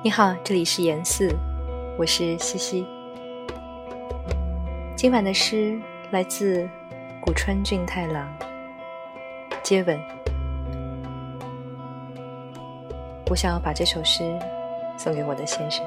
你好，这里是严四，我是西西。今晚的诗来自古川俊太郎，《接吻》。我想要把这首诗送给我的先生。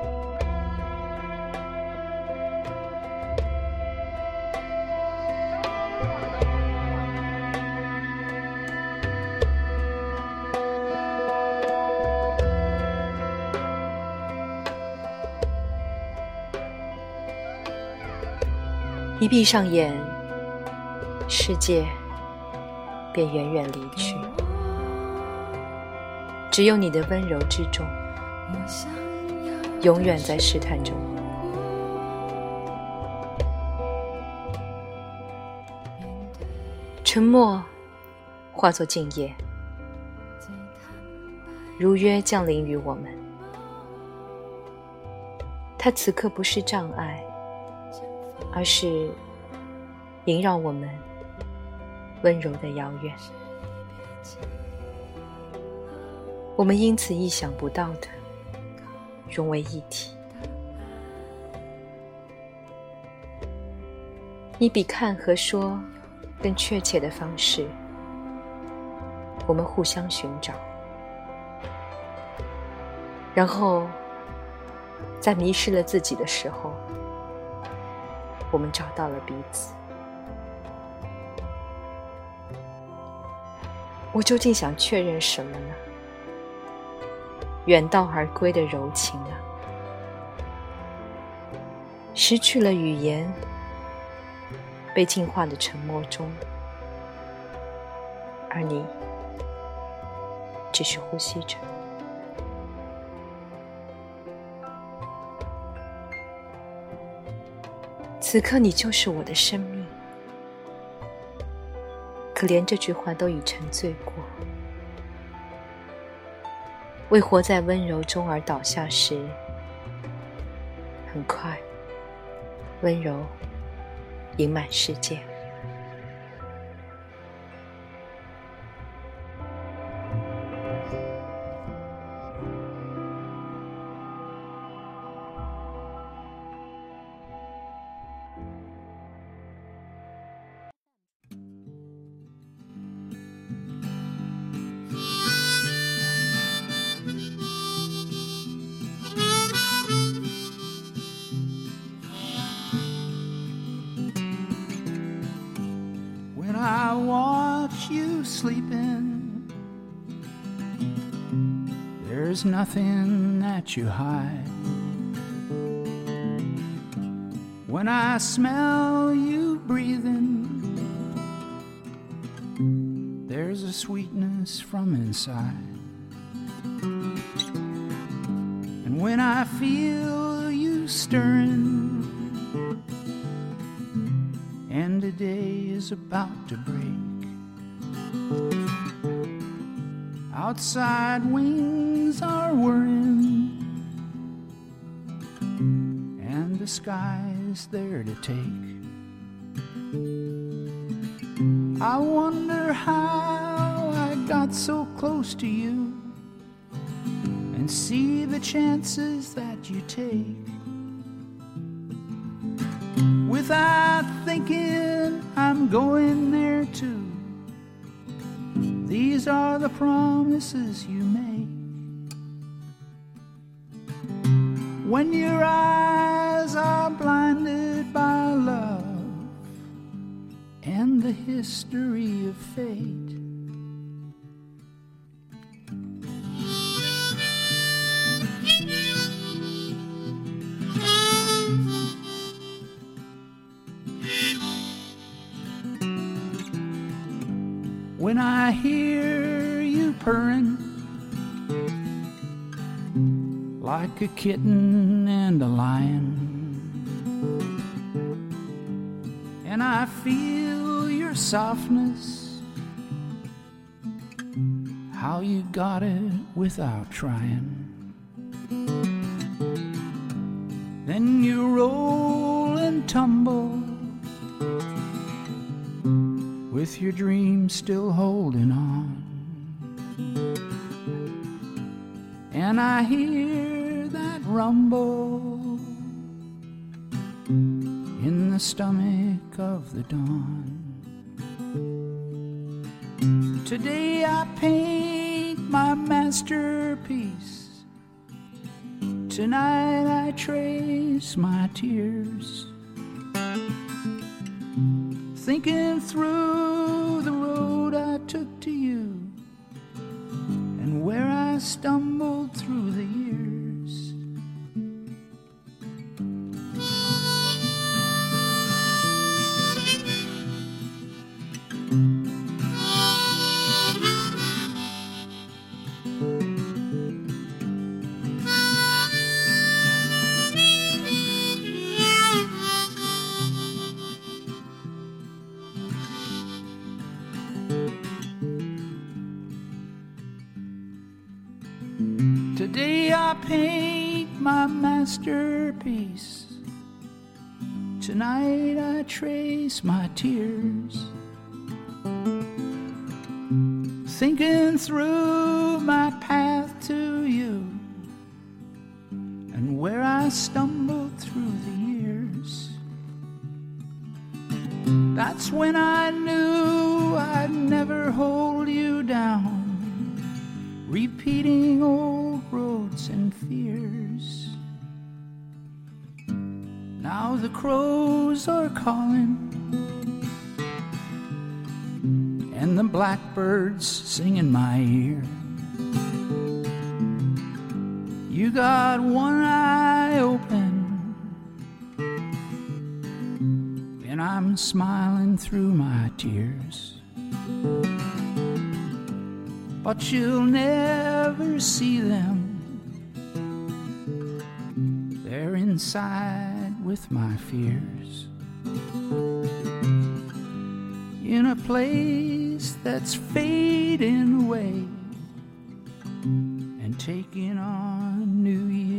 一闭上眼，世界便远远离去，只有你的温柔之中，永远在试探中。沉默化作静夜，如约降临于我们。它此刻不是障碍。而是萦绕我们温柔的遥远，我们因此意想不到的融为一体。你比看和说更确切的方式，我们互相寻找，然后在迷失了自己的时候。我们找到了彼此。我究竟想确认什么呢？远道而归的柔情啊，失去了语言，被净化的沉默中，而你只是呼吸着。此刻你就是我的生命，可连这句话都已沉醉过。为活在温柔中而倒下时，很快，温柔盈满世界。Sleeping. There's nothing that you hide. When I smell you breathing, there's a sweetness from inside. And when I feel you stirring, and the day is about to break. Outside wings are whirring, and the sky's there to take. I wonder how I got so close to you and see the chances that you take without thinking I'm going there too. These are the promises you make. When your eyes are blinded by love and the history of fate. When I hear you purring like a kitten and a lion. And I feel your softness, how you got it without trying. Then you roll and tumble with your dreams still holding on. And I hear that rumble in the stomach of the dawn. Today I paint my masterpiece. Tonight I trace my tears. Thinking through to you. And where I stumbled Today I paint my masterpiece. Tonight I trace my tears. Thinking through my path to you and where I stumbled through the years. That's when I knew I'd never hold you down repeating old roads and fears. Now the crows are calling, and the blackbirds sing in my ear. You got one eye open, and I'm smiling through my tears but you'll never see them. Inside with my fears. In a place that's fading away and taking on New Year's.